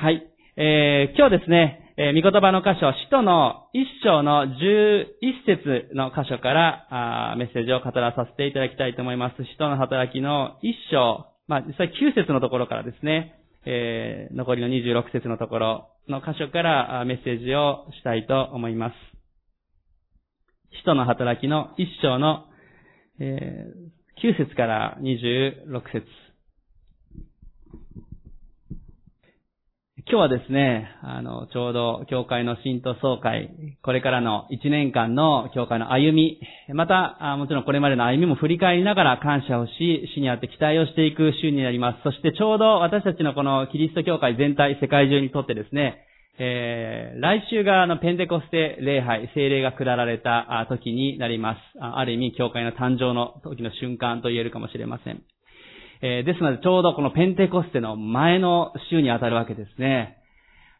はい。えー、今日ですね、えー、御言葉の箇所、使徒の一章の十一節の箇所からあメッセージを語らさせていただきたいと思います。使徒の働きの一章、まあ、実際九節のところからですね、えー、残りの二十六節のところの箇所からメッセージをしたいと思います。使徒の働きの一章の、えー、9節から26節今日はですね、あの、ちょうど、教会の新徒総会、これからの1年間の教会の歩み、また、もちろんこれまでの歩みも振り返りながら感謝をし、主にあって期待をしていく週になります。そしてちょうど私たちのこのキリスト教会全体、世界中にとってですね、えー、来週があのペンテコステ礼拝、聖霊が下られた時になります。ある意味、教会の誕生の時の瞬間と言えるかもしれません。えー、ですので、ちょうどこのペンテコステの前の週にあたるわけですね。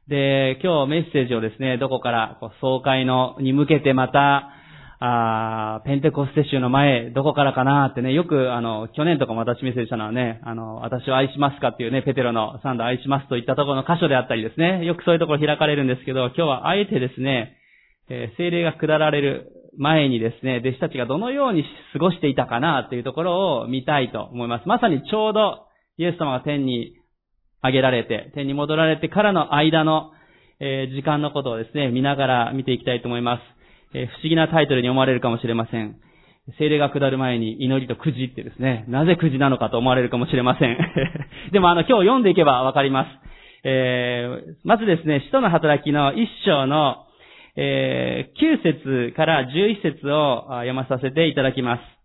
で、今日メッセージをですね、どこからこう総会のに向けてまた、あペンテコステ州の前、どこからかなってね、よく、あの、去年とかも私メッセージしたのはね、あの、私を愛しますかっていうね、ペテロのサンド愛しますといったところの箇所であったりですね、よくそういうところ開かれるんですけど、今日はあえてですね、えー、精霊が下られる前にですね、弟子たちがどのように過ごしていたかなというところを見たいと思います。まさにちょうどイエス様が天に上げられて、天に戻られてからの間の、えー、時間のことをですね、見ながら見ていきたいと思います。えー、不思議なタイトルに思われるかもしれません。精霊が下る前に祈りとくじってですね、なぜくじなのかと思われるかもしれません。でもあの、今日読んでいけばわかります。えー、まずですね、使徒の働きの一章のえー、9節から11節を読まさせていただきます。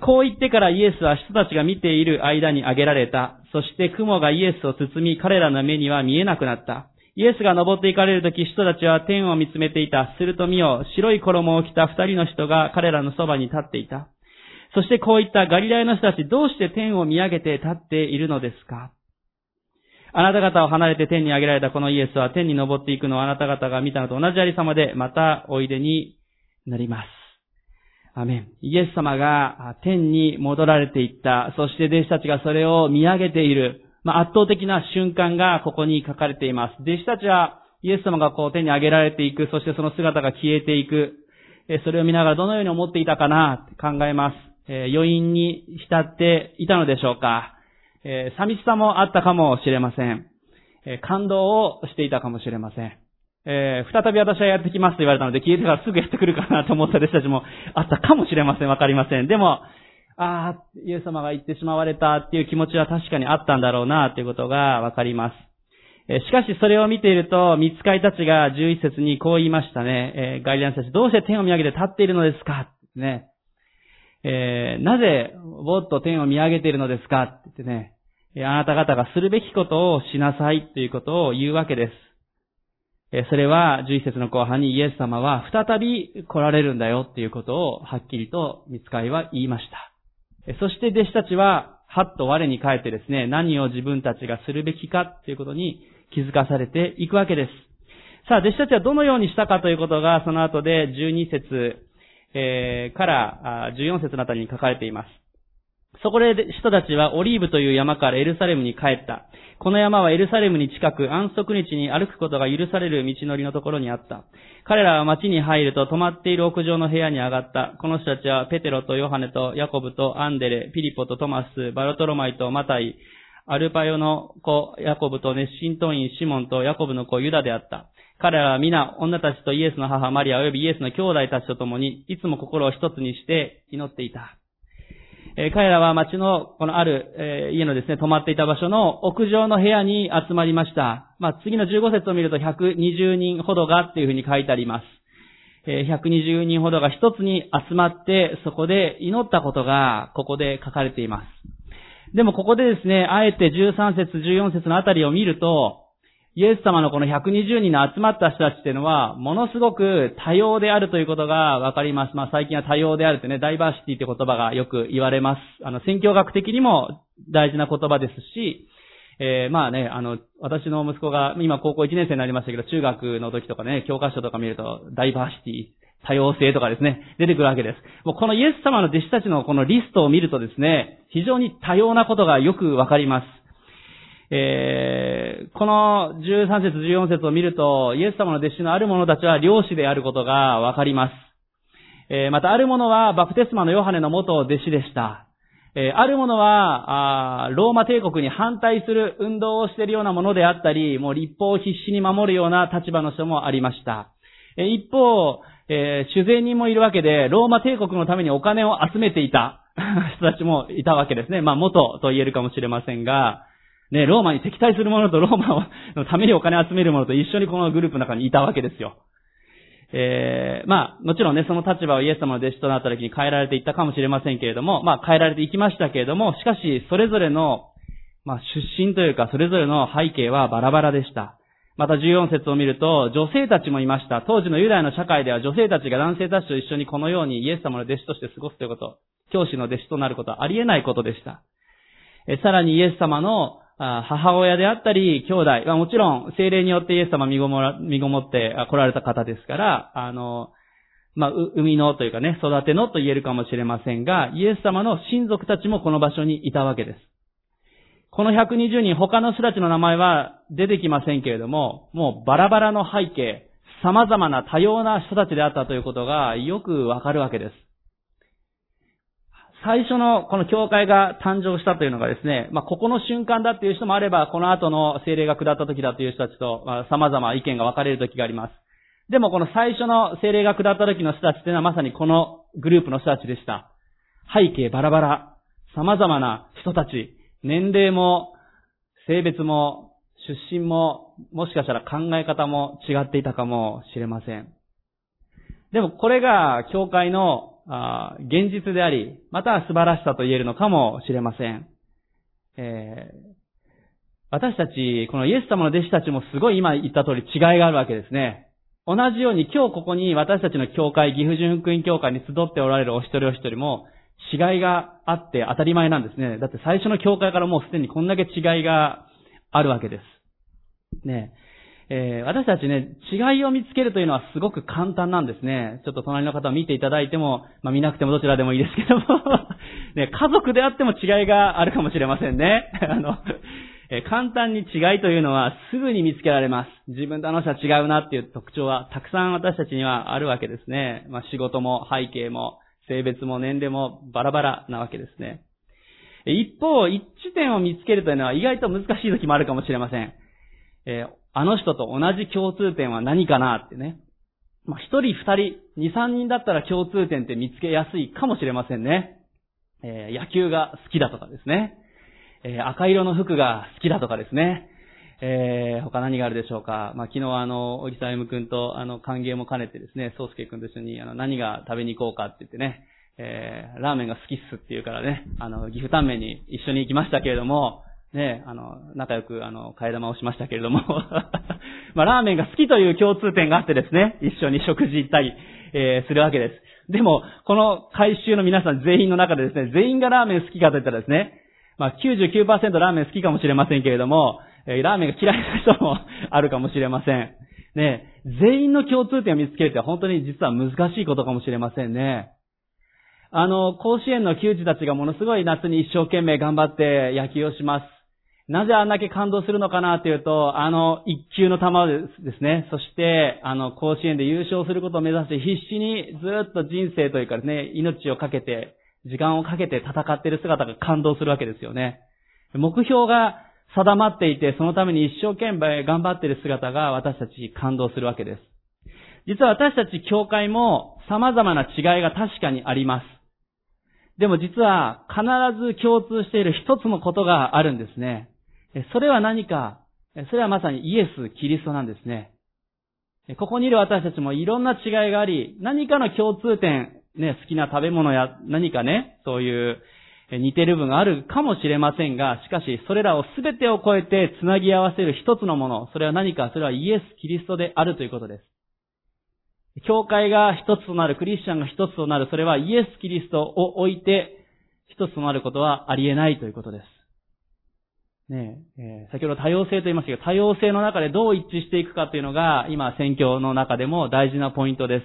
こう言ってからイエスは人たちが見ている間に挙げられた。そして雲がイエスを包み、彼らの目には見えなくなった。イエスが登っていかれるとき、人たちは天を見つめていた。すると見よ、白い衣を着た二人の人が彼らのそばに立っていた。そしてこういったガリラヤの人たち、どうして天を見上げて立っているのですか？あなた方を離れて天に上げられたこのイエスは天に登っていくのをあなた方が見たのと同じありさまでまたおいでになります。アメン。イエス様が天に戻られていった。そして弟子たちがそれを見上げている。まあ、圧倒的な瞬間がここに書かれています。弟子たちはイエス様がこう天に上げられていく。そしてその姿が消えていく。それを見ながらどのように思っていたかな考えます。余韻に浸っていたのでしょうかえー、寂しさもあったかもしれません。えー、感動をしていたかもしれません。えー、再び私はやってきますと言われたので、消えてからすぐやってくるかなと思った弟子たちもあったかもしれません。わかりません。でも、ああ、イエス様が言ってしまわれたっていう気持ちは確かにあったんだろうなということがわかります。えしかしそれを見ていると、見つかいたちが11節にこう言いましたね。えー、ガリランたち、どうして天を見上げて立っているのですか？ね。えー、なぜ、ぼっと天を見上げているのですかって言ってね、あなた方がするべきことをしなさいということを言うわけです。それは、11節の後半にイエス様は再び来られるんだよっていうことをはっきりと見つかいは言いました。そして弟子たちは、はっと我に返ってですね、何を自分たちがするべきかっていうことに気づかされていくわけです。さあ、弟子たちはどのようにしたかということが、その後で12節、え、から14節のあたりに書かれています。そこで人たちはオリーブという山からエルサレムに帰った。この山はエルサレムに近く安息日に歩くことが許される道のりのところにあった。彼らは町に入ると泊まっている屋上の部屋に上がった。この人たちはペテロとヨハネとヤコブとアンデレ、ピリポとトマス、バルトロマイとマタイ、アルパヨの子ヤコブと熱心党員シモンとヤコブの子ユダであった。彼らは皆女たちとイエスの母マリア及びイエスの兄弟たちと共にいつも心を一つにして祈っていた。え彼らは町の、このある、え家のですね、泊まっていた場所の屋上の部屋に集まりました。まあ、次の15節を見ると120人ほどがっていうふうに書いてあります。え120人ほどが一つに集まって、そこで祈ったことが、ここで書かれています。でもここでですね、あえて13節、14節のあたりを見ると、イエス様のこの120人の集まった人たちっていうのは、ものすごく多様であるということがわかります。まあ最近は多様であるってね、ダイバーシティって言葉がよく言われます。あの、宣教学的にも大事な言葉ですし、えー、まあね、あの、私の息子が今高校1年生になりましたけど、中学の時とかね、教科書とか見ると、ダイバーシティ、多様性とかですね、出てくるわけです。もうこのイエス様の弟子たちのこのリストを見るとですね、非常に多様なことがよくわかります。えー、この13節14節を見ると、イエス様の弟子のある者たちは漁師であることがわかります。えー、またある者はバプテスマのヨハネの元弟子でした。えー、ある者は、あローマ帝国に反対する運動をしているようなものであったり、もう立法を必死に守るような立場の人もありました。え、一方、えー、主税人もいるわけで、ローマ帝国のためにお金を集めていた 人たちもいたわけですね。まあ、元と言えるかもしれませんが、ね、ローマに敵対する者と ローマのためにお金を集める者と一緒にこのグループの中にいたわけですよ。えー、まあ、もちろんね、その立場をイエス様の弟子となった時に変えられていったかもしれませんけれども、まあ、変えられていきましたけれども、しかし、それぞれの、まあ、出身というか、それぞれの背景はバラバラでした。また14節を見ると、女性たちもいました。当時のユダヤの社会では女性たちが男性たちと一緒にこのようにイエス様の弟子として過ごすということ、教師の弟子となることはありえないことでした。えさらにイエス様の母親であったり、兄弟、まあ、もちろん、精霊によってイエス様身ごもら、身ごもって来られた方ですから、あの、まあ、生みのというかね、育てのと言えるかもしれませんが、イエス様の親族たちもこの場所にいたわけです。この120人、他の人たちの名前は出てきませんけれども、もうバラバラの背景、様々な多様な人たちであったということがよくわかるわけです。最初のこの教会が誕生したというのがですね、まあ、ここの瞬間だっていう人もあれば、この後の精霊が下った時だという人たちと、まあ、様々意見が分かれる時があります。でもこの最初の精霊が下った時の人たちっていうのはまさにこのグループの人たちでした。背景バラバラ、様々な人たち、年齢も、性別も、出身も、もしかしたら考え方も違っていたかもしれません。でもこれが教会の現実であり、また素晴らしさと言えるのかもしれません。えー、私たち、このイエス様の弟子たちもすごい今言った通り違いがあるわけですね。同じように今日ここに私たちの教会、岐阜純福音教会に集っておられるお一人お一人も違いがあって当たり前なんですね。だって最初の教会からもうすでにこんだけ違いがあるわけです。ね。えー、私たちね、違いを見つけるというのはすごく簡単なんですね。ちょっと隣の方を見ていただいても、まあ見なくてもどちらでもいいですけども ね、家族であっても違いがあるかもしれませんね。あの、えー、簡単に違いというのはすぐに見つけられます。自分とあの人は違うなっていう特徴はたくさん私たちにはあるわけですね。まあ仕事も背景も性別も年齢もバラバラなわけですね。一方、一致点を見つけるというのは意外と難しい時もあるかもしれません。えーあの人と同じ共通点は何かなってね。まあ、一人二人、二三人だったら共通点って見つけやすいかもしれませんね。えー、野球が好きだとかですね。えー、赤色の服が好きだとかですね。えー、他何があるでしょうか？まあ、昨日あの、小木さゆくんとあの、歓迎も兼ねてですね、宗介くんと一緒にあの、何が食べに行こうかって言ってね、えー、ラーメンが好きっすって言うからね、あの、岐阜タンメンに一緒に行きましたけれども、ね、あの、仲良く、あの、替え玉をしましたけれども まあ、ラーメンが好きという共通点があってですね、一緒に食事行ったり、えー、するわけです。でも、この回収の皆さん全員の中でですね、全員がラーメン好きかといったらですね、まあ99%ラーメン好きかもしれませんけれども、え、ラーメンが嫌いな人もあるかもしれません。ね、全員の共通点を見つけるって本当に実は難しいことかもしれませんね。あの、甲子園の球児たちがものすごい夏に一生懸命頑張って野球をします。なぜあんだけ感動するのかなというと、あの一球の球ですね。そして、あの甲子園で優勝することを目指して必死にずっと人生というかですね、命をかけて、時間をかけて戦っている姿が感動するわけですよね。目標が定まっていて、そのために一生懸命頑張っている姿が私たち感動するわけです。実は私たち教会も様々な違いが確かにあります。でも実は必ず共通している一つのことがあるんですね。それは何か、それはまさにイエス・キリストなんですね。ここにいる私たちもいろんな違いがあり、何かの共通点、ね、好きな食べ物や何かね、そういう似てる部分があるかもしれませんが、しかしそれらを全てを超えて繋ぎ合わせる一つのもの、それは何か、それはイエス・キリストであるということです。教会が一つとなる、クリスチャンが一つとなる、それはイエス・キリストを置いて一つとなることはありえないということです。ねえー、先ほど多様性と言いましたけど、多様性の中でどう一致していくかというのが、今、選挙の中でも大事なポイントです。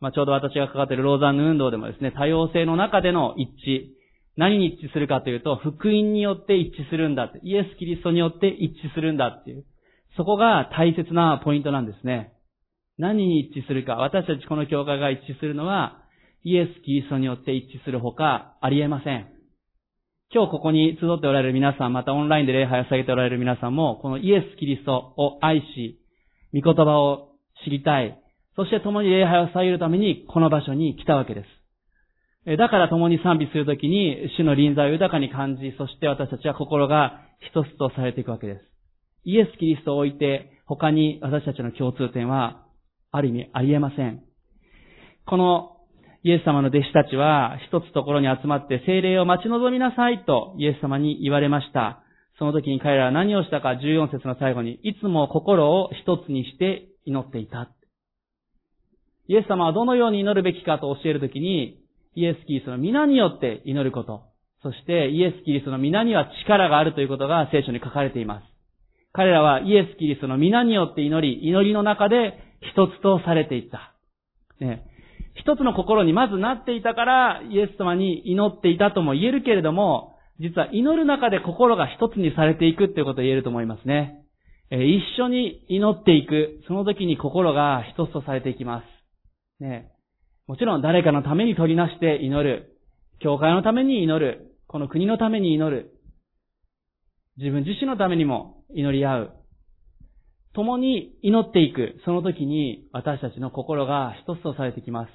まあ、ちょうど私が関わっているローザンヌ運動でもですね、多様性の中での一致、何に一致するかというと、福音によって一致するんだって。イエス・キリストによって一致するんだっていう。そこが大切なポイントなんですね。何に一致するか。私たちこの教会が一致するのは、イエス・キリストによって一致するほかありえません。今日ここに集っておられる皆さん、またオンラインで礼拝を下げておられる皆さんも、このイエス・キリストを愛し、御言葉を知りたい。そして共に礼拝を下げるためにこの場所に来たわけです。だから共に賛美するときに主の臨在を豊かに感じ、そして私たちは心が一つとされていくわけです。イエス・キリストを置いて他に私たちの共通点はある意味ありえません。このイエス様の弟子たちは一つところに集まって精霊を待ち望みなさいとイエス様に言われました。その時に彼らは何をしたか14節の最後に、いつも心を一つにして祈っていた。イエス様はどのように祈るべきかと教えるときに、イエス・キリストの皆によって祈ること。そしてイエス・キリストの皆には力があるということが聖書に書かれています。彼らはイエス・キリストの皆によって祈り、祈りの中で一つとされていった。ね、一つの心にまずなっていたから、イエス様に祈っていたとも言えるけれども、実は祈る中で心が一つにされていくっていうことを言えると思いますね。え一緒に祈っていく。その時に心が一つとされていきます。ね、もちろん誰かのために取りなして祈る。教会のために祈る。この国のために祈る。自分自身のためにも祈り合う。共に祈っていく。その時に私たちの心が一つとされてきます。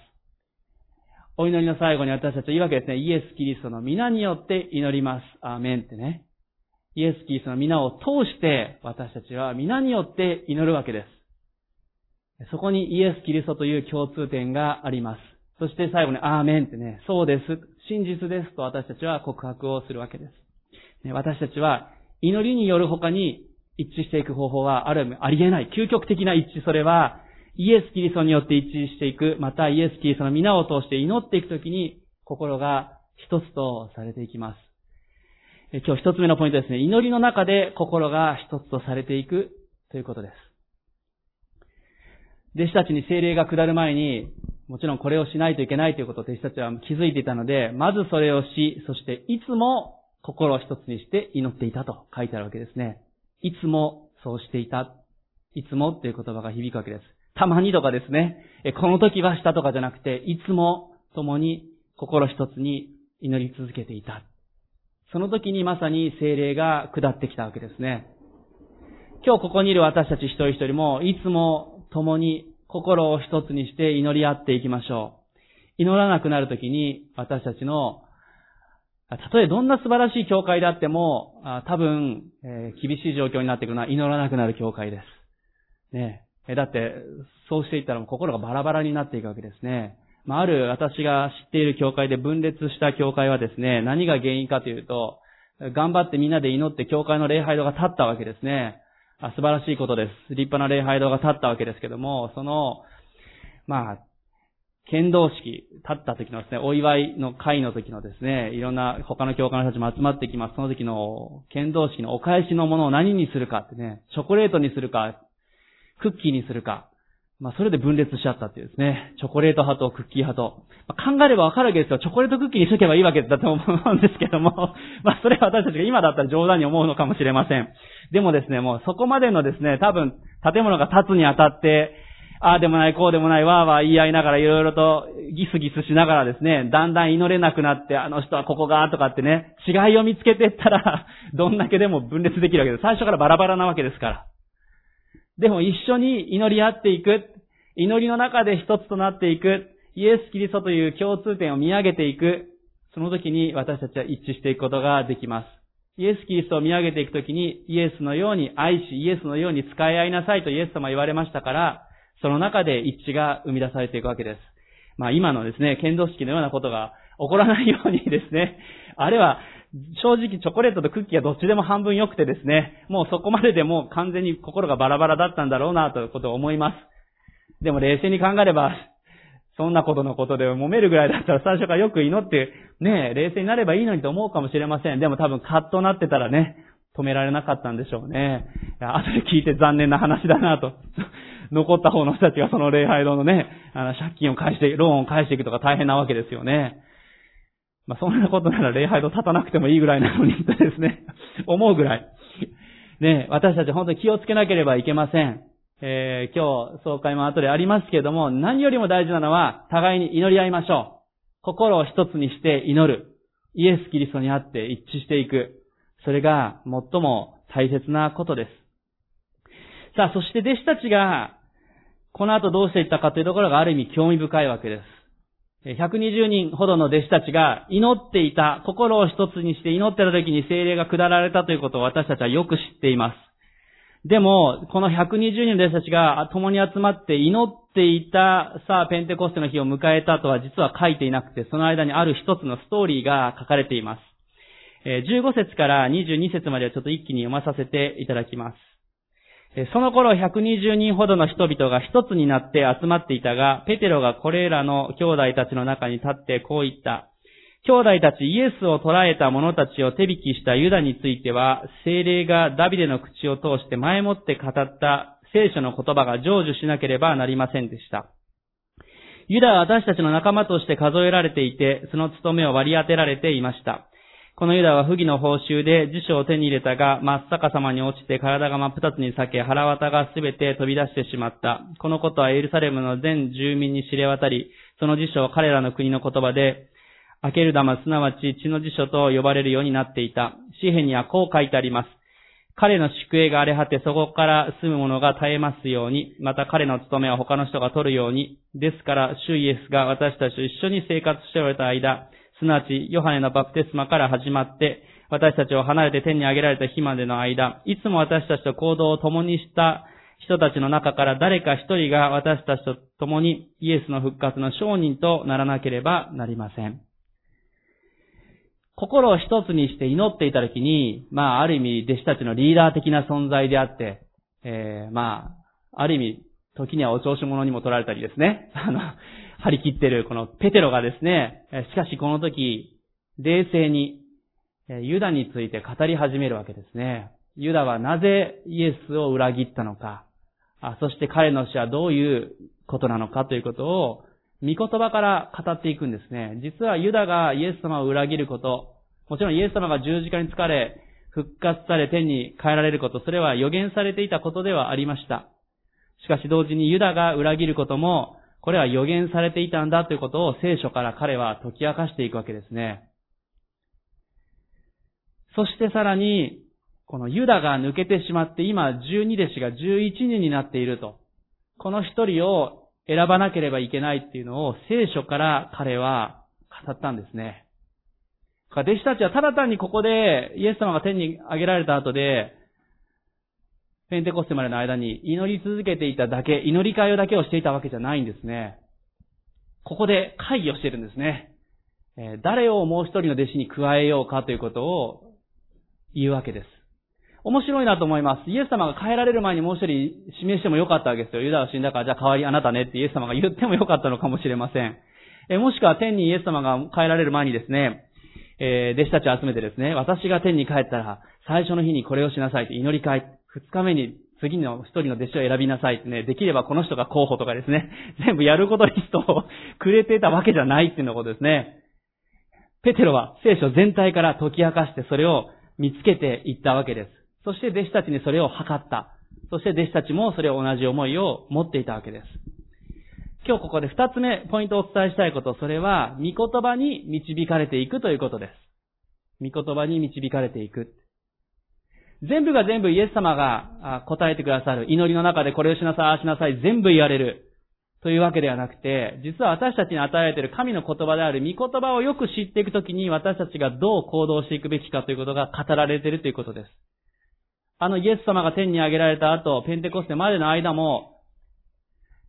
お祈りの最後に私たちは言うわけですね。イエス・キリストの皆によって祈ります。アーメンってね。イエス・キリストの皆を通して私たちは皆によって祈るわけです。そこにイエス・キリストという共通点があります。そして最後にアーメンってね、そうです。真実ですと私たちは告白をするわけです。私たちは祈りによる他に一致していく方法はある、ありえない。究極的な一致、それはイエス・キリストによって一致していく、またイエス・キリストの皆を通して祈っていくときに、心が一つとされていきます。今日一つ目のポイントですね。祈りの中で心が一つとされていくということです。弟子たちに精霊が下る前に、もちろんこれをしないといけないということを弟子たちは気づいていたので、まずそれをし、そしていつも心を一つにして祈っていたと書いてあるわけですね。いつもそうしていた。いつもっていう言葉が響くわけです。たまにとかですね、この時はしたとかじゃなくて、いつも共に心一つに祈り続けていた。その時にまさに精霊が下ってきたわけですね。今日ここにいる私たち一人一人も、いつも共に心を一つにして祈り合っていきましょう。祈らなくなる時に私たちの、たとえどんな素晴らしい教会であっても、多分、えー、厳しい状況になっていくのは祈らなくなる教会です。ねえ、だって、そうしていったら心がバラバラになっていくわけですね。まあ、ある私が知っている教会で分裂した教会はですね、何が原因かというと、頑張ってみんなで祈って教会の礼拝堂が立ったわけですね。あ素晴らしいことです。立派な礼拝堂が立ったわけですけども、その、まあ、剣道式、立った時のですね、お祝いの会の時のですね、いろんな他の教科の人たちも集まってきます。その時の剣道式のお返しのものを何にするかってね、チョコレートにするか、クッキーにするか、まあ、それで分裂しちゃったっていうですね。チョコレート派とクッキー派と。まあ、考えればわかるわけですよ。チョコレートクッキーにしとけばいいわけだと思うんですけども。まあ、それは私たちが今だったら冗談に思うのかもしれません。でもですね、もうそこまでのですね、多分、建物が建つにあたって、ああでもない、こうでもない、わーわー言い合いながら、いろいろとギスギスしながらですね、だんだん祈れなくなって、あの人はここが、とかってね、違いを見つけてったら、どんだけでも分裂できるわけです。最初からバラバラなわけですから。でも一緒に祈り合っていく。祈りの中で一つとなっていく。イエス・キリストという共通点を見上げていく。その時に私たちは一致していくことができます。イエス・キリストを見上げていくときに、イエスのように愛し、イエスのように使い合いなさいとイエス様言われましたから、その中で一致が生み出されていくわけです。まあ今のですね、剣道式のようなことが起こらないようにですね、あれは正直チョコレートとクッキーはどっちでも半分良くてですね、もうそこまででもう完全に心がバラバラだったんだろうなということを思います。でも冷静に考えれば、そんなことのことで揉めるぐらいだったら最初からよく祈って、ねえ、冷静になればいいのにと思うかもしれません。でも多分カッとなってたらね、止められなかったんでしょうね。後で聞いて残念な話だなと。残った方の人たちがその礼拝堂のね、あの借金を返して、ローンを返していくとか大変なわけですよね。まあ、そんなことなら礼拝堂立たなくてもいいぐらいなのにとですね、思うぐらい。ね、私たち本当に気をつけなければいけません。えー、今日、総会も後でありますけれども、何よりも大事なのは、互いに祈り合いましょう。心を一つにして祈る。イエス・キリストにあって一致していく。それが最も大切なことです。さあ、そして弟子たちが、この後どうしていったかというところがある意味興味深いわけです。120人ほどの弟子たちが祈っていた、心を一つにして祈ってた時に精霊が下られたということを私たちはよく知っています。でも、この120人の弟子たちが共に集まって祈っていた、さあ、ペンテコステの日を迎えたとは実は書いていなくて、その間にある一つのストーリーが書かれています。15節から22節まではちょっと一気に読まさせていただきます。その頃120人ほどの人々が一つになって集まっていたが、ペテロがこれらの兄弟たちの中に立ってこう言った。兄弟たちイエスを捕らえた者たちを手引きしたユダについては、精霊がダビデの口を通して前もって語った聖書の言葉が成就しなければなりませんでした。ユダは私たちの仲間として数えられていて、その務めを割り当てられていました。このユダは不義の報酬で辞書を手に入れたが、真っ逆さまに落ちて体が真っ二つに裂け、腹渡がすべて飛び出してしまった。このことはエルサレムの全住民に知れ渡り、その辞書を彼らの国の言葉で、アケルダマ、すなわち血の辞書と呼ばれるようになっていた。詩篇にはこう書いてあります。彼の宿営が荒れ果て、そこから住む者が絶えますように、また彼の務めは他の人が取るように、ですから、主イエスが私たちと一緒に生活しておられた間、すなわち、ヨハネのバプテスマから始まって、私たちを離れて天に上げられた日までの間、いつも私たちと行動を共にした人たちの中から誰か一人が私たちと共にイエスの復活の証人とならなければなりません。心を一つにして祈っていたときに、まあ、ある意味、弟子たちのリーダー的な存在であって、えー、まあ、ある意味、時にはお調子者にも取られたりですね。あの、張り切ってるこのペテロがですね、しかしこの時、冷静に、ユダについて語り始めるわけですね。ユダはなぜイエスを裏切ったのか、そして彼の死はどういうことなのかということを、御言葉から語っていくんですね。実はユダがイエス様を裏切ること、もちろんイエス様が十字架に疲れ、復活され天に帰られること、それは予言されていたことではありました。しかし同時にユダが裏切ることも、これは予言されていたんだということを聖書から彼は解き明かしていくわけですね。そしてさらに、このユダが抜けてしまって今12弟子が11人になっていると。この一人を選ばなければいけないっていうのを聖書から彼は語ったんですね。弟子たちはただ単にここでイエス様が天に上げられた後で、ペンテコステまでの間に祈り続けていただけ、祈り会をだけをしていたわけじゃないんですね。ここで会議をしてるんですね。誰をもう一人の弟子に加えようかということを言うわけです。面白いなと思います。イエス様が帰られる前にもう一人指名してもよかったわけですよ。ユダは死んだから、じゃあ代わりあなたねってイエス様が言ってもよかったのかもしれません。えもしくは天にイエス様が帰られる前にですね、えー、弟子たちを集めてですね、私が天に帰ったら、最初の日にこれをしなさいって祈り会、二日目に次の一人の弟子を選びなさいってね、できればこの人が候補とかですね、全部やることリストをくれてたわけじゃないっていうのことですね。ペテロは聖書全体から解き明かしてそれを見つけていったわけです。そして弟子たちにそれを測った。そして弟子たちもそれを同じ思いを持っていたわけです。今日ここで二つ目、ポイントをお伝えしたいこと、それは、御言葉に導かれていくということです。御言葉に導かれていく。全部が全部イエス様が答えてくださる。祈りの中でこれをしなさい、ああしなさい、全部言われる。というわけではなくて、実は私たちに与えられている神の言葉である御言葉をよく知っていくときに私たちがどう行動していくべきかということが語られているということです。あのイエス様が天に上げられた後、ペンテコステまでの間も、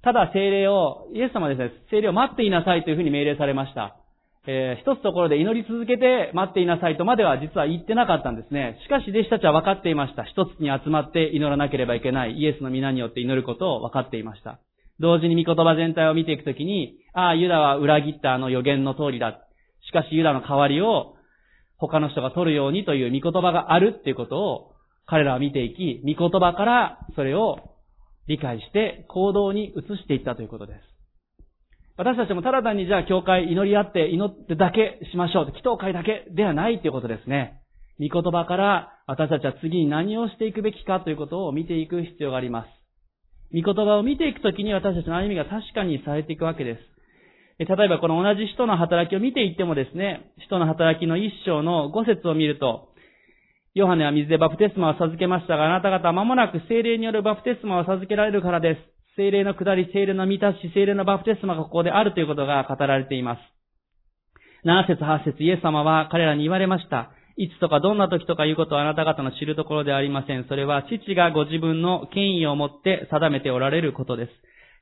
ただ精霊を、イエス様ですね、精霊を待っていなさいというふうに命令されました。えー、一つところで祈り続けて待っていなさいとまでは実は言ってなかったんですね。しかし弟子たちは分かっていました。一つに集まって祈らなければいけないイエスの皆によって祈ることを分かっていました。同時に御言葉全体を見ていくときに、ああ、ユダは裏切ったあの予言の通りだ。しかしユダの代わりを他の人が取るようにという御言葉があるっていうことを彼らは見ていき、御言葉からそれを理解して行動に移していったということです。私たちもただ単にじゃあ教会祈り合って祈ってだけしましょう。祈祷会だけではないということですね。御言葉から私たちは次に何をしていくべきかということを見ていく必要があります。御言葉を見ていくときに私たちの歩みが確かにされていくわけです。例えばこの同じ人の働きを見ていってもですね、人の働きの一章の五節を見ると、ヨハネは水でバプテスマを授けましたが、あなた方は間もなく精霊によるバプテスマを授けられるからです。精霊の下り、精霊の満たし、精霊のバプテスマがここであるということが語られています。7節8節イエス様は彼らに言われました。いつとかどんな時とかいうことはあなた方の知るところではありません。それは父がご自分の権威を持って定めておられることです。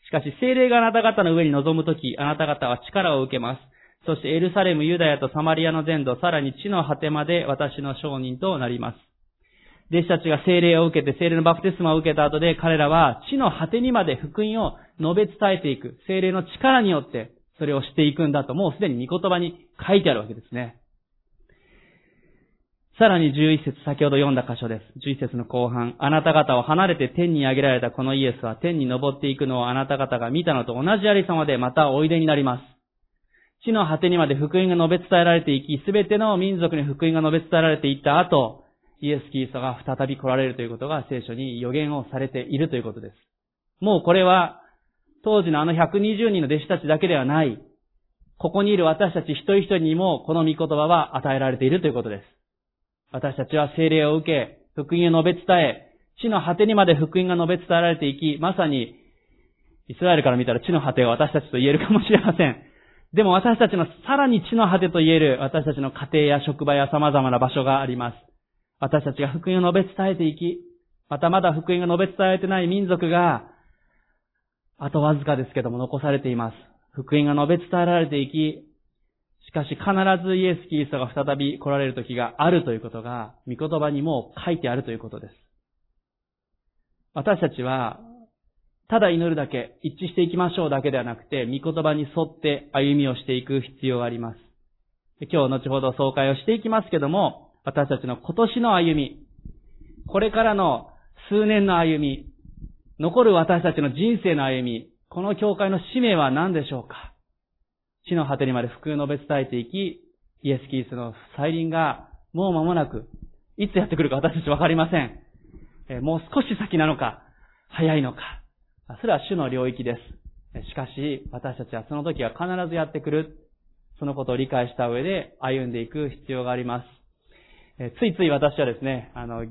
しかし、精霊があなた方の上に臨むとき、あなた方は力を受けます。そしてエルサレム、ユダヤとサマリアの全土、さらに地の果てまで私の証人となります。弟子たちが精霊を受けて、精霊のバプテスマを受けた後で、彼らは地の果てにまで福音を述べ伝えていく。精霊の力によって、それをしていくんだと、もうすでに御言葉に書いてあるわけですね。さらに11節、先ほど読んだ箇所です。11節の後半。あなた方を離れて天に上げられたこのイエスは天に登っていくのをあなた方が見たのと同じありさまでまたおいでになります。地の果てにまで福音が述べ伝えられていき、すべての民族に福音が述べ伝えられていった後、イエス・キリストが再び来られるということが聖書に予言をされているということです。もうこれは、当時のあの120人の弟子たちだけではない、ここにいる私たち一人一人にもこの御言葉は与えられているということです。私たちは聖霊を受け、福音を述べ伝え、地の果てにまで福音が述べ伝えられていき、まさに、イスラエルから見たら地の果てが私たちと言えるかもしれません。でも私たちのさらに地の果てと言える私たちの家庭や職場や様々な場所があります。私たちが福音を述べ伝えていき、またまだ福音が述べ伝えてない民族が、あとわずかですけども残されています。福音が述べ伝えられていき、しかし必ずイエス・キリストが再び来られる時があるということが、御言葉にも書いてあるということです。私たちは、ただ祈るだけ、一致していきましょうだけではなくて、御言葉に沿って歩みをしていく必要があります。今日後ほど総会をしていきますけども、私たちの今年の歩み、これからの数年の歩み、残る私たちの人生の歩み、この教会の使命は何でしょうか？地の果てにまで福音を述べ伝えていき、イエス・キリストの再臨がもう間もなく、いつやってくるか私たちわかりません。えもう少し先なのか、早いのか。それは主の領域です。しかし、私たちはその時は必ずやってくる。そのことを理解した上で歩んでいく必要があります。えついつい私はですね、あの、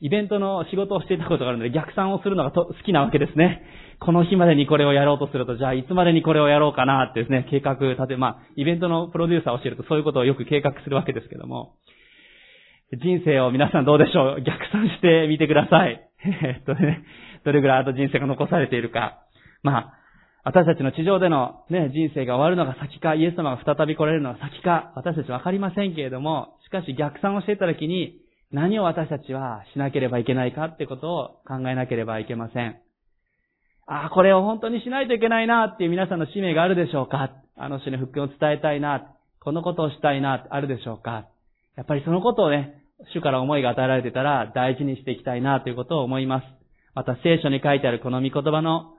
イベントの仕事をしていたことがあるので逆算をするのが好きなわけですね。この日までにこれをやろうとすると、じゃあいつまでにこれをやろうかなってですね、計画立て、まあ、イベントのプロデューサーを教えるとそういうことをよく計画するわけですけども、人生を皆さんどうでしょう？逆算してみてください。えっとね、どれぐらいあと人生が残されているか。まあ、私たちの地上でのね、人生が終わるのが先か、イエス様が再び来られるのが先か、私たちわかりませんけれども、しかし逆算をしていたときに、何を私たちはしなければいけないかってことを考えなければいけません。ああ、これを本当にしないといけないなっていう皆さんの使命があるでしょうかあの人に復興を伝えたいな、このことをしたいな、あるでしょうかやっぱりそのことをね、主から思いが与えられてたら大事にしていきたいなということを思います。また聖書に書いてあるこの御言葉の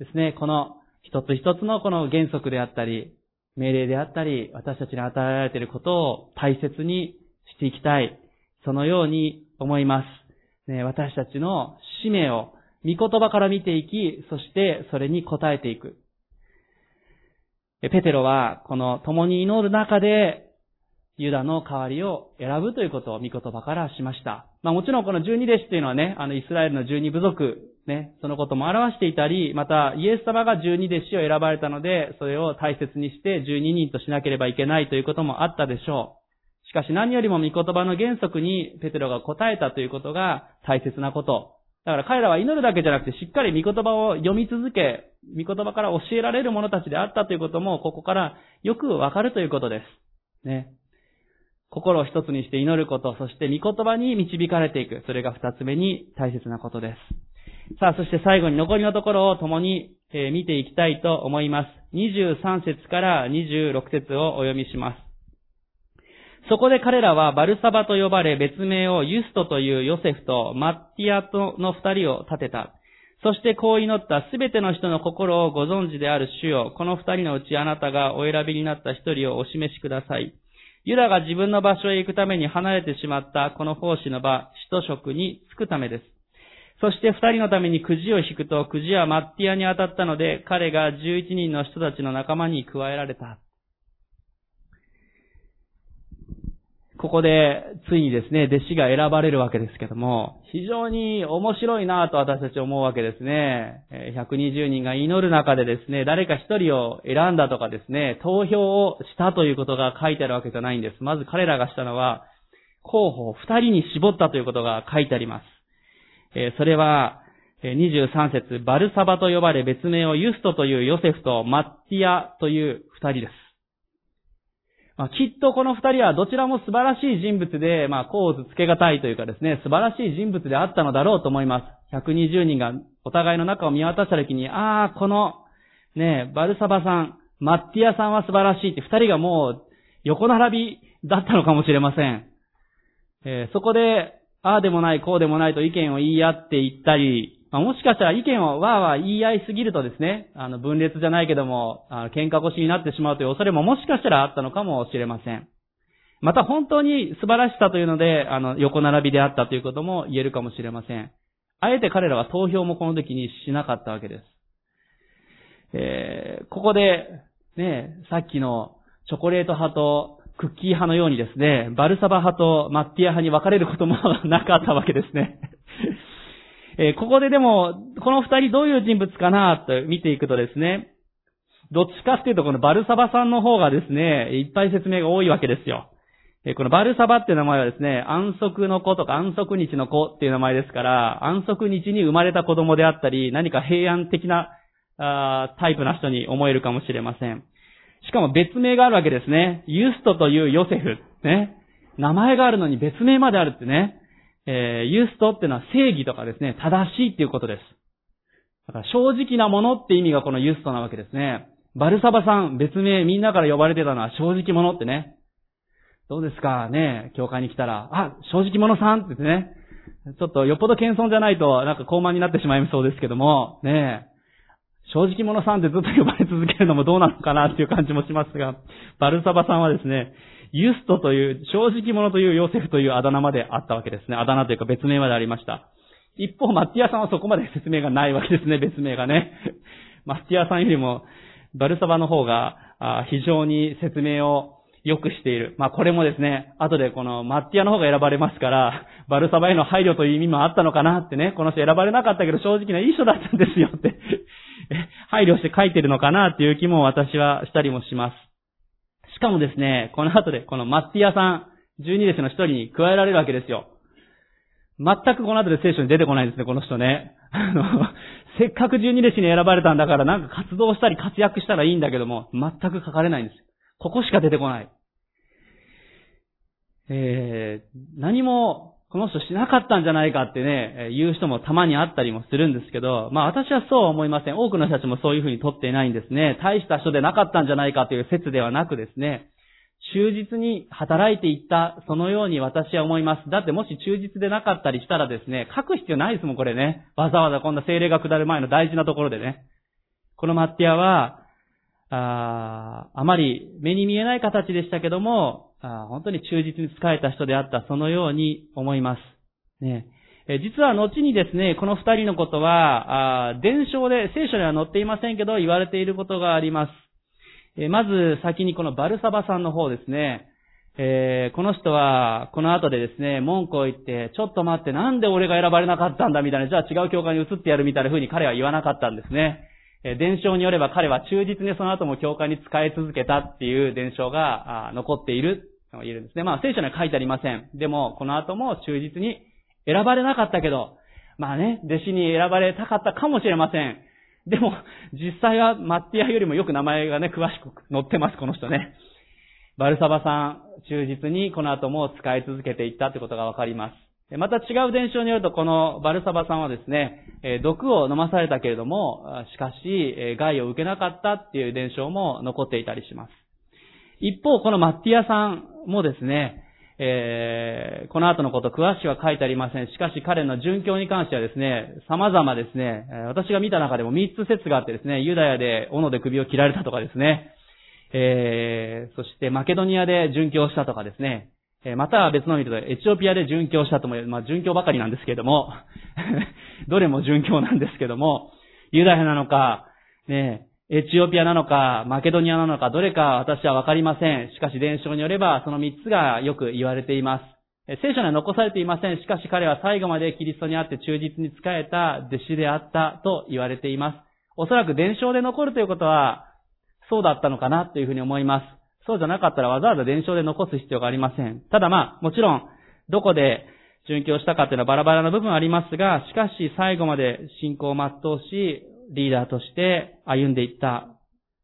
ですね、この一つ一つのこの原則であったり、命令であったり、私たちに与えられていることを大切にしていきたい。そのように思います。ね、私たちの使命を御言葉から見ていき、そしてそれに応えていく。ペテロは、この共に祈る中で、ユダの代わりを選ぶということを御言葉からしました。まあもちろんこの十二弟子というのはね、あのイスラエルの十二部族、ね、そのことも表していたり、またイエス様が十二弟子を選ばれたので、それを大切にして十二人としなければいけないということもあったでしょう。しかし何よりも御言葉の原則にペテロが答えたということが大切なことだから彼らは祈るだけじゃなくて、しっかり御言葉を読み続け、御言葉から教えられる者たちであったということも、ここからよくわかるということです。ね。心を一つにして祈ること、そして御言葉に導かれていく。それが二つ目に大切なことです。さあ、そして最後に残りのところを共に、え見ていきたいと思います。23節から26節をお読みします。そこで彼らはバルサバと呼ばれ別名をユストというヨセフとマッティアトの二人を立てた。そしてこう祈ったすべての人の心をご存知である主よ、この二人のうちあなたがお選びになった一人をお示しください。ユダが自分の場所へ行くために離れてしまったこの奉仕の場、使徒職に着くためです。そして二人のためにくじを引くと、くじはマッティアに当たったので、彼が十一人の人たちの仲間に加えられた。ここで、ついにですね、弟子が選ばれるわけですけども、非常に面白いなぁと私たち思うわけですね。120人が祈る中でですね、誰か一人を選んだとかですね、投票をしたということが書いてあるわけじゃないんです。まず彼らがしたのは、候補を二人に絞ったということが書いてあります。それは、23節バルサバと呼ばれ別名をユストというヨセフとマッティアという二人です。まあ、きっとこの二人はどちらも素晴らしい人物で、まあ、構図つけがたいというかですね、素晴らしい人物であったのだろうと思います。120人がお互いの中を見渡したときに、ああ、この、ね、バルサバさん、マッティアさんは素晴らしいって二人がもう横並びだったのかもしれません。えー、そこで、ああでもない、こうでもないと意見を言い合っていったり、まあ、もしかしたら意見をわーわー言い合いすぎるとですね、あの、分裂じゃないけども、あの喧嘩腰になってしまうという恐れももしかしたらあったのかもしれません。また本当に素晴らしさというので、あの、横並びであったということも言えるかもしれません。あえて彼らは投票もこの時にしなかったわけです。えー、ここで、ね、さっきのチョコレート派とクッキー派のようにですね、バルサバ派とマッティア派に分かれることも なかったわけですね。えー、ここででも、この二人どういう人物かなと見ていくとですね、どっちかっていうとこのバルサバさんの方がですね、いっぱい説明が多いわけですよ。えー、このバルサバって名前はですね、安息の子とか安息日の子っていう名前ですから、安息日に生まれた子供であったり、何か平安的なあタイプな人に思えるかもしれません。しかも別名があるわけですね。ユストというヨセフ。ね。名前があるのに別名まであるってね。えー、ユストっていうのは正義とかですね、正しいっていうことです。だから正直なものって意味がこのユストなわけですね。バルサバさん、別名みんなから呼ばれてたのは正直者ってね。どうですか？ね、教会に来たら、あ、正直者さんって言ってね。ちょっとよっぽど謙遜じゃないと、なんか高慢になってしまいそうですけども、ね正直者さんってずっと呼ばれ続けるのもどうなのかなっていう感じもしますが、バルサバさんはですね、ユストという、正直者というヨセフというあだ名まであったわけですね。あだ名というか別名までありました。一方、マッティアさんはそこまで説明がないわけですね、別名がね。マッティアさんよりも、バルサバの方が、非常に説明をよくしている。まあこれもですね、後でこのマッティアの方が選ばれますから、バルサバへの配慮という意味もあったのかなってね、この人選ばれなかったけど正直ないい人だったんですよって 配慮して書いてるのかなっていう気も私はしたりもします。しかもですね、この後でこのマッティアさん、12列の一人に加えられるわけですよ。全くこの後で聖書に出てこないんですね、この人ね。あの、せっかく12列に選ばれたんだからなんか活動したり活躍したらいいんだけども、全く書かれないんです。ここしか出てこない。えー、何もこの人しなかったんじゃないかってね、言う人もたまにあったりもするんですけど、まあ私はそうは思いません。多くの人たちもそういうふうに取っていないんですね。大した人でなかったんじゃないかという説ではなくですね、忠実に働いていった、そのように私は思います。だってもし忠実でなかったりしたらですね、書く必要ないですもん、これね。わざわざこんな精霊が下る前の大事なところでね。このマッティアは、ああまり目に見えない形でしたけども、本当に忠実に仕えた人であった、そのように思います。ね。実は後にですね、この二人のことは、伝承で、聖書には載っていませんけど、言われていることがあります。まず先にこのバルサバさんの方ですね、えー、この人は、この後でですね、文句を言って、ちょっと待って、なんで俺が選ばれなかったんだみたいな、じゃあ違う教会に移ってやるみたいな風に彼は言わなかったんですね。伝承によれば彼は忠実にその後も教会に使い続けたっていう伝承が残っていると言えるんですね。まあ聖書には書いてありません。でも、この後も忠実に選ばれなかったけど、まあね、弟子に選ばれたかったかもしれません。でも、実際はマッティアよりもよく名前がね、詳しく載ってます、この人ね。バルサバさん、忠実にこの後も使い続けていったってことがわかります。また違う伝承によると、このバルサバさんはですね、毒を飲まされたけれども、しかし、害を受けなかったっていう伝承も残っていたりします。一方、このマッティアさんもですね、えー、この後のこと詳しくは書いてありません。しかし彼の殉教に関してはですね、様々ですね、私が見た中でも3つ説があってですね、ユダヤで斧で首を切られたとかですね、えー、そしてマケドニアで殉教したとかですね、または別の意味でエチオピアで殉教したとも、まあ、殉教ばかりなんですけれども、どれも殉教なんですけども、ユダヤなのか、ね、エチオピアなのか、マケドニアなのか、どれか私はわかりません。しかし伝承によれば、その三つがよく言われています。聖書には残されていません。しかし彼は最後までキリストにあって忠実に仕えた弟子であったと言われています。おそらく伝承で残るということは、そうだったのかなというふうに思います。そうじゃなかったらわざわざ伝承で残す必要がありません。ただまあ、もちろん、どこで殉教したかというのはバラバラな部分ありますが、しかし最後まで信仰を全うし、リーダーとして歩んでいった、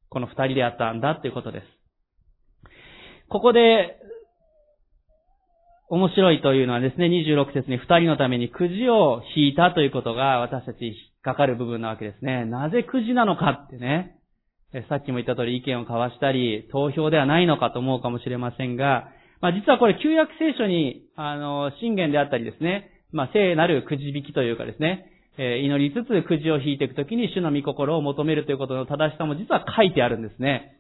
この二人であったんだということです。ここで、面白いというのはですね、26節に二人のためにくじを引いたということが私たち引っかかる部分なわけですね。なぜくじなのかってね。さっきも言った通り意見を交わしたり、投票ではないのかと思うかもしれませんが、まあ実はこれ旧約聖書に、あの、信玄であったりですね、まあ聖なるくじ引きというかですね、え祈りつつくじを引いていくときに主の御心を求めるということの正しさも実は書いてあるんですね。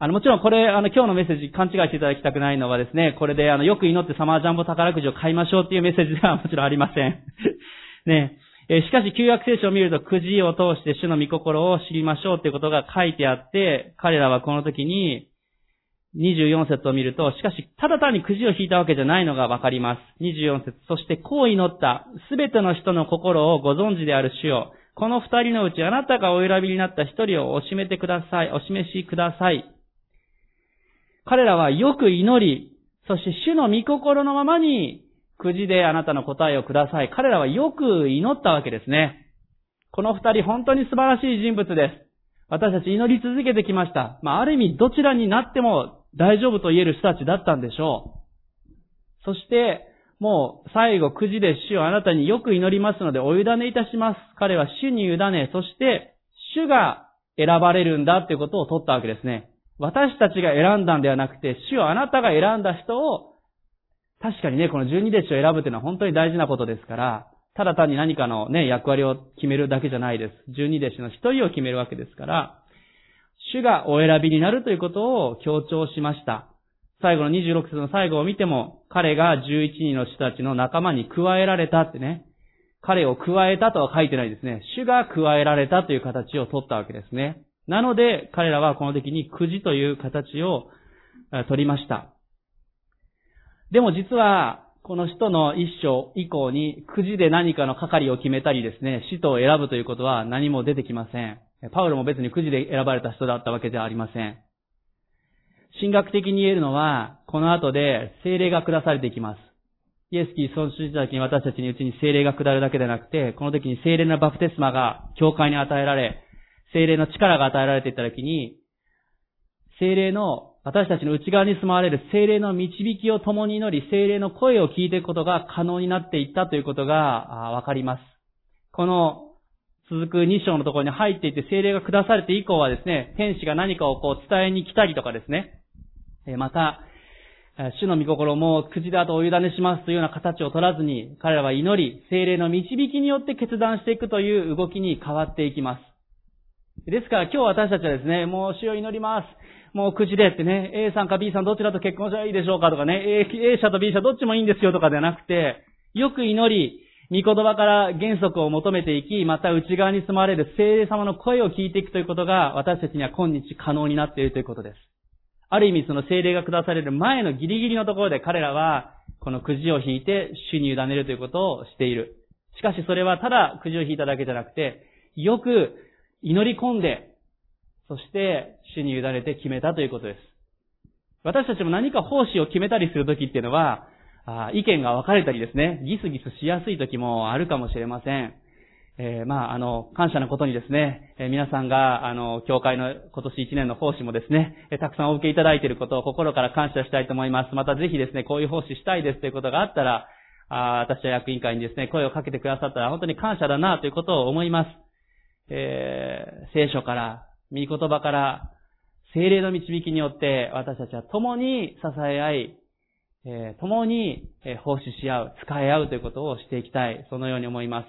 あの、もちろんこれ、あの、今日のメッセージ勘違いしていただきたくないのはですね、これで、あの、よく祈ってサマージャンボ宝くじを買いましょうっていうメッセージではもちろんありません。ね。えしかし、旧約聖書を見ると、くじを通して主の御心を知りましょうということが書いてあって、彼らはこの時に、24節を見ると、しかし、ただ単にくじを引いたわけじゃないのがわかります。24節そしてこう祈った、すべての人の心をご存知である主よ。この二人のうちあなたがお選びになった一人をおしめてください、お示しください。彼らはよく祈り、そして主の御心のままに、くじであなたの答えをください。彼らはよく祈ったわけですね。この二人本当に素晴らしい人物です。私たち祈り続けてきました。まあ、ある意味どちらになっても大丈夫と言える人たちだったんでしょう。そして、もう最後9時で主をあなたによく祈りますのでお委ねいたします。彼は主に委ね、そして主が選ばれるんだということを取ったわけですね。私たちが選んだんではなくて、主をあなたが選んだ人を、確かにね、この十二弟子を選ぶというのは本当に大事なことですから、ただ単に何かのね、役割を決めるだけじゃないです。十二弟子の一人を決めるわけですから、主がお選びになるということを強調しました。最後の26節の最後を見ても、彼が11人の人たちの仲間に加えられたってね。彼を加えたとは書いてないですね。主が加えられたという形を取ったわけですね。なので、彼らはこの時にくじという形を取りました。でも実は、この人の一章以降に、くじで何かの係を決めたりですね、使徒を選ぶということは何も出てきません。パウロも別にくじで選ばれた人だったわけではありません。神学的に言えるのは、この後で精霊が下されていきます。イエス・キリストの主たちに私たちにうちに精霊が下るだけでなくて、この時に精霊のバプテスマが教会に与えられ、精霊の力が与えられていった時に、精霊の、私たちの内側に住まわれる精霊の導きを共に祈り、精霊の声を聞いていくことが可能になっていったということがわかります。この続く2章のところに入っていて精霊が下されて以降はですね、天使が何かをこう伝えに来たりとかですね、また、主の御心もくじだとお委ねしますというような形を取らずに、彼らは祈り、精霊の導きによって決断していくという動きに変わっていきます。ですから今日私たちはですね、もう主を祈ります。もうくじでってね、A さんか B さんどちらと結婚したらいいでしょうかとかね、A, A 社と B 社どっちもいいんですよとかではなくて、よく祈り、御言葉から原則を求めていき、また内側に住まわれる聖霊様の声を聞いていくということが、私たちには今日可能になっているということです。ある意味その聖霊が下される前のギリギリのところで彼らは、このくじを引いて主に委ねるということをしている。しかしそれはただくじを引いただけじゃなくて、よく祈り込んで、そして主に委ねて決めたということです。私たちも何か奉仕を決めたりするときっていうのは、意見が分かれたりですね、ギスギスしやすい時もあるかもしれません。えー、まあ、あの、感謝のことにですね、えー、皆さんが、あの、教会の今年1年の奉仕もですね、えー、たくさんお受けいただいていることを心から感謝したいと思います。またぜひですね、こういう奉仕したいですということがあったら、あ私は役員会にですね、声をかけてくださったら本当に感謝だなということを思います。え聖書から、御言葉から、精霊の導きによって私たちは共に支え合い、え、共に奉仕し合う、使い合うということをしていきたい、そのように思います。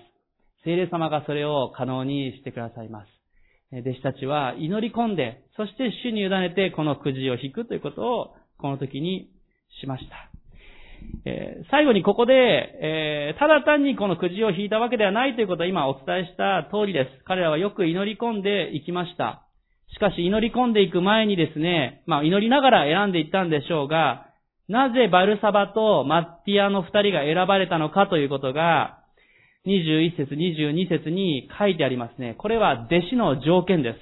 聖霊様がそれを可能にしてくださいます。弟子たちは祈り込んで、そして主に委ねてこのくじを引くということをこの時にしました。え、最後にここで、え、ただ単にこのくじを引いたわけではないということは今お伝えした通りです。彼らはよく祈り込んでいきました。しかし祈り込んでいく前にですね、まあ祈りながら選んでいったんでしょうが、なぜバルサバとマッティアの二人が選ばれたのかということが、21節、22節に書いてありますね。これは弟子の条件です。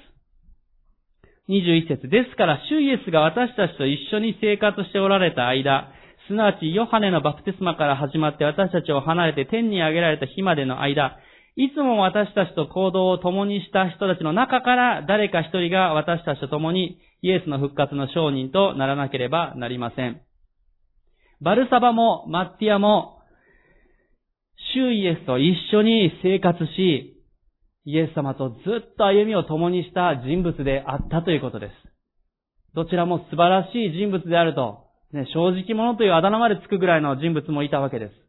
21節ですから、主イエスが私たちと一緒に生活しておられた間、すなわちヨハネのバプテスマから始まって私たちを離れて天に上げられた日までの間、いつも私たちと行動を共にした人たちの中から誰か一人が私たちと共にイエスの復活の証人とならなければなりません。バルサバもマッティアも、主イエスと一緒に生活し、イエス様とずっと歩みを共にした人物であったということです。どちらも素晴らしい人物であると、ね、正直者というあだ名までつくぐらいの人物もいたわけです。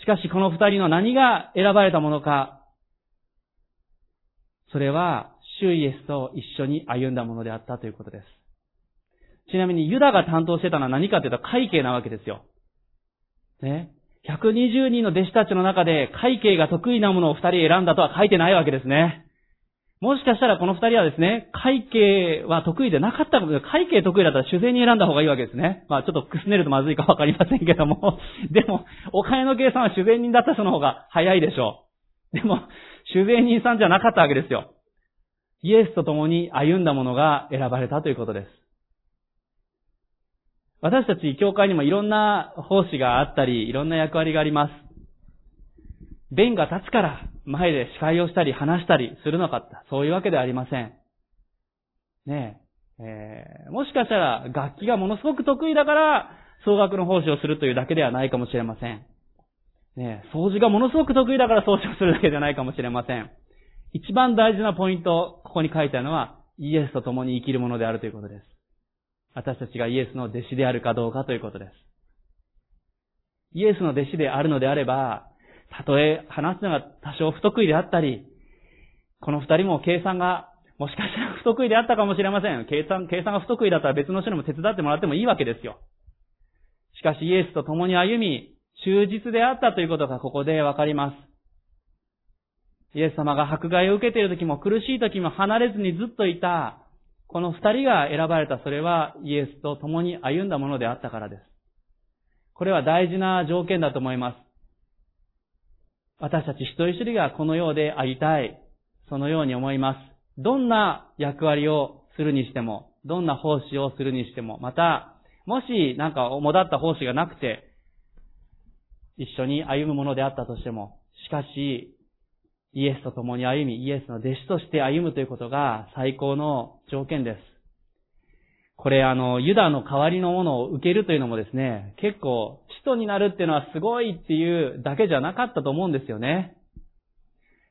しかしこの二人の何が選ばれたものか、それは、主イエスと一緒に歩んだものであったということです。ちなみにユダが担当してたのは何かというと会計なわけですよ。ね。120人の弟子たちの中で会計が得意なものを二人選んだとは書いてないわけですね。もしかしたらこの二人はですね、会計は得意でなかったかも会計得意だったら主税に選んだ方がいいわけですね。まあちょっとくすねるとまずいかわかりませんけども。でも、お金の計算は主税人だった人の方が早いでしょう。でも、主税人さんじゃなかったわけですよ。イエスと共に歩んだものが選ばれたということです。私たち教会にもいろんな奉仕があったり、いろんな役割があります。弁が立つから前で司会をしたり話したりするのかった。そういうわけではありません。ねえ、えー、もしかしたら楽器がものすごく得意だから総額の奉仕をするというだけではないかもしれません。ねえ、掃除がものすごく得意だから掃除をするだけじゃないかもしれません。一番大事なポイント、ここに書いてあるのは、イエスと共に生きるものであるということです。私たちがイエスの弟子であるかどうかということです。イエスの弟子であるのであれば、たとえ話すのが多少不得意であったり、この二人も計算がもしかしたら 不得意であったかもしれません。計算、計算が不得意だったら別の人にも手伝ってもらってもいいわけですよ。しかしイエスと共に歩み、忠実であったということがここでわかります。イエス様が迫害を受けている時も苦しい時も離れずにずっといたこの二人が選ばれたそれはイエスと共に歩んだものであったからです。これは大事な条件だと思います。私たち一人一人がこのようでありたい。そのように思います。どんな役割をするにしても、どんな奉仕をするにしても、また、もしなんか主だった奉仕がなくて、一緒に歩むものであったとしても、しかし、イエスと共に歩み、イエスの弟子として歩むということが最高の条件です。これあの、ユダの代わりのものを受けるというのもですね、結構、使徒になるっていうのはすごいっていうだけじゃなかったと思うんですよね。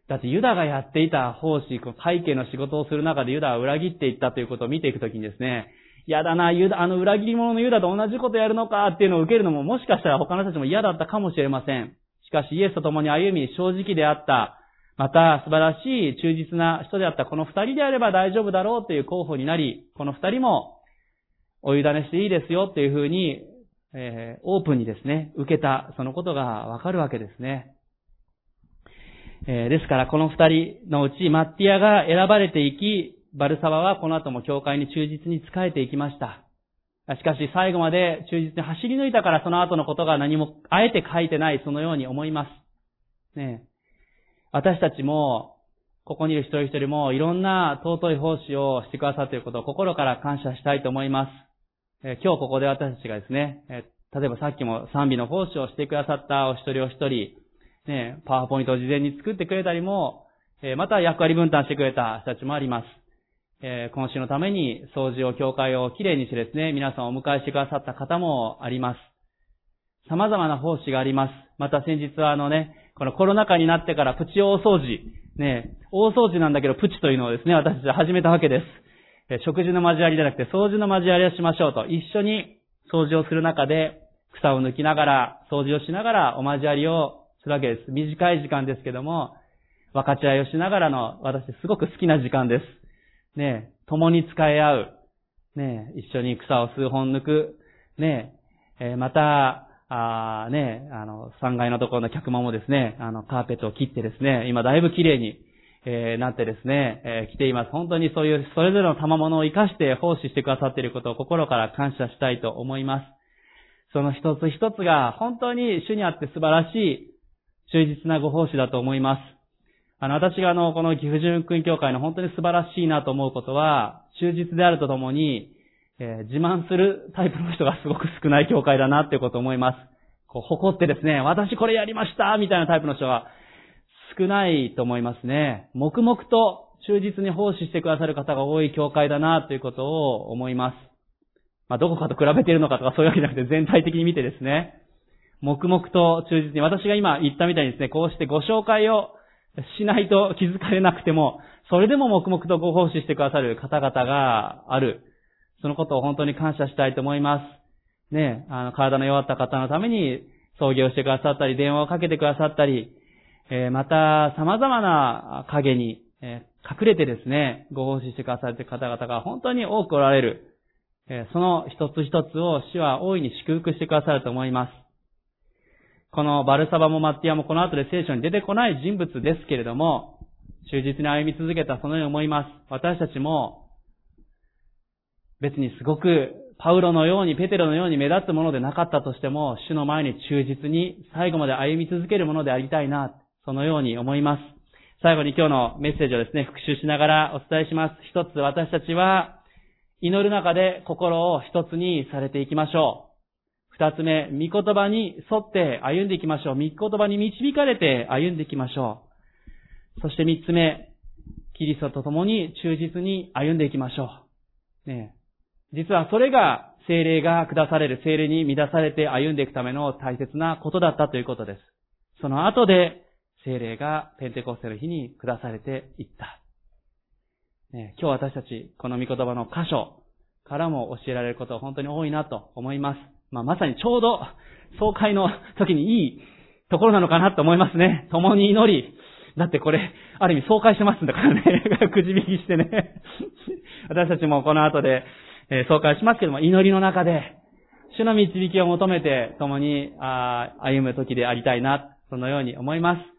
だってユダがやっていた奉仕、会計の仕事をする中でユダは裏切っていったということを見ていくときにですね、嫌だな、ユダ、あの裏切り者のユダと同じことやるのかっていうのを受けるのももしかしたら他の人たちも嫌だったかもしれません。しかしイエスと共に歩み、正直であった、また素晴らしい忠実な人であったこの二人であれば大丈夫だろうという候補になり、この二人もお委ねしていいですよっていうふうに、えー、オープンにですね、受けた、そのことがわかるわけですね。えー、ですからこの二人のうちマッティアが選ばれていき、バルサバはこの後も教会に忠実に仕えていきました。しかし最後まで忠実に走り抜いたからその後のことが何もあえて書いてないそのように思います。ね私たちも、ここにいる一人一人もいろんな尊い奉仕をしてくださっていることを心から感謝したいと思います。え今日ここで私たちがですね、え例えばさっきも賛美の奉仕をしてくださったお一人お一人、ね、パワーポイントを事前に作ってくれたりも、えまた役割分担してくれた人たちもあります。え今週のために掃除を、教会をきれいにしてですね、皆さんをお迎えしてくださった方もあります。様々な奉仕があります。また先日はあのね、このコロナ禍になってからプチ大掃除、ね、大掃除なんだけどプチというのをですね、私たちは始めたわけです。食事の交わりじゃなくて掃除の交わりをしましょうと、一緒に掃除をする中で、草を抜きながら、掃除をしながらお交わりをするわけです。短い時間ですけども、分かち合いをしながらの、私すごく好きな時間です。ねえ共に使い合う。ねえ一緒に草を数本抜く。ねえまた、あねえあの、3階のところの客間もですね、あの、カーペットを切ってですね、今だいぶ綺麗に、えー、なってですね、えー、来ています。本当にそういうそれぞれの賜物を活かして奉仕してくださっていることを心から感謝したいと思います。その一つ一つが本当に主にあって素晴らしい忠実なご奉仕だと思います。あの、私があの、この岐阜純君教会の本当に素晴らしいなと思うことは、忠実であるとともに、えー、自慢するタイプの人がすごく少ない教会だなっていうことを思います。こう、誇ってですね、私これやりましたみたいなタイプの人が少ないと思いますね。黙々と忠実に奉仕してくださる方が多い教会だなということを思います。まあ、どこかと比べているのかとかそういうわけじゃなくて全体的に見てですね、黙々と忠実に、私が今言ったみたいにですね、こうしてご紹介をしないと気づかれなくても、それでも黙々とご奉仕してくださる方々がある。そのことを本当に感謝したいと思います。ね、あの、体の弱った方のために創業してくださったり、電話をかけてくださったり、え、また、様々な影に、え、隠れてですね、ご奉仕してくださっている方々が本当に多くおられる。え、その一つ一つを主は大いに祝福してくださると思います。このバルサバもマッティアもこの後で聖書に出てこない人物ですけれども、忠実に歩み続けたそのように思います。私たちも、別にすごくパウロのように、ペテロのように目立つものでなかったとしても、主の前に忠実に最後まで歩み続けるものでありたいな、そのように思います。最後に今日のメッセージをですね、復習しながらお伝えします。一つ私たちは、祈る中で心を一つにされていきましょう。二つ目、御言葉に沿って歩んでいきましょう。御言葉に導かれて歩んでいきましょう。そして三つ目、キリストと共に忠実に歩んでいきましょう。ね実はそれが精霊が下される、精霊に乱されて歩んでいくための大切なことだったということです。その後で精霊がペンテコステの日に下されていった。ね、今日私たち、この御言葉の箇所からも教えられることは本当に多いなと思います。まあ、まさにちょうど、総会の時にいいところなのかなと思いますね。共に祈り。だってこれ、ある意味総会してますんだからね。くじ引きしてね。私たちもこの後で、えー、総会しますけども、祈りの中で、主の導きを求めて共にあ歩む時でありたいな、そのように思います。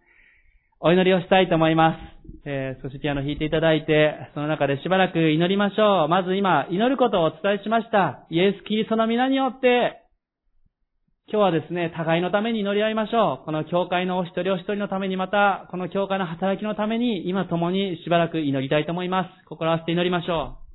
お祈りをしたいと思います。えー、少しピアノ弾いていただいて、その中でしばらく祈りましょう。まず今、祈ることをお伝えしました。イエス・キリストの皆によって、今日はですね、互いのために祈り合いましょう。この教会のお一人お一人のために、また、この教会の働きのために、今共にしばらく祈りたいと思います。心合わせて祈りましょう。